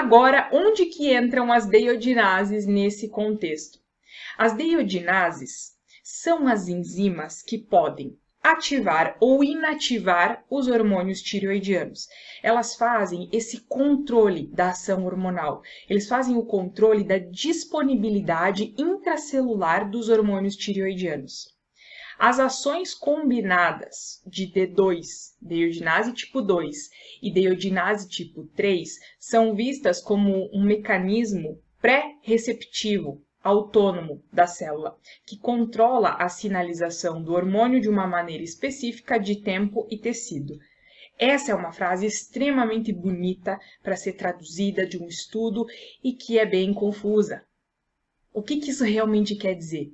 Agora, onde que entram as deiodinases nesse contexto? As deiodinases são as enzimas que podem ativar ou inativar os hormônios tireoidianos. Elas fazem esse controle da ação hormonal. Eles fazem o controle da disponibilidade intracelular dos hormônios tireoidianos. As ações combinadas de D2, deiodinase tipo 2 e deiodinase tipo 3 são vistas como um mecanismo pré-receptivo autônomo da célula, que controla a sinalização do hormônio de uma maneira específica de tempo e tecido. Essa é uma frase extremamente bonita para ser traduzida de um estudo e que é bem confusa. O que, que isso realmente quer dizer?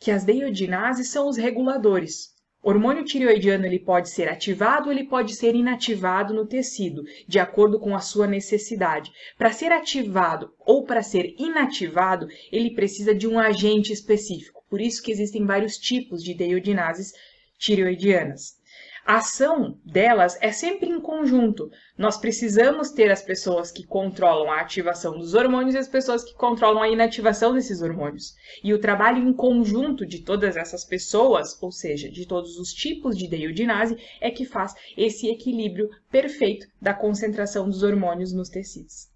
Que as deiodinases são os reguladores, o hormônio tireoidiano ele pode ser ativado ou ele pode ser inativado no tecido, de acordo com a sua necessidade. Para ser ativado ou para ser inativado, ele precisa de um agente específico. Por isso que existem vários tipos de deiodinases tireoidianas. A ação delas é sempre em conjunto. Nós precisamos ter as pessoas que controlam a ativação dos hormônios e as pessoas que controlam a inativação desses hormônios. E o trabalho em conjunto de todas essas pessoas, ou seja, de todos os tipos de deiodinase, é que faz esse equilíbrio perfeito da concentração dos hormônios nos tecidos.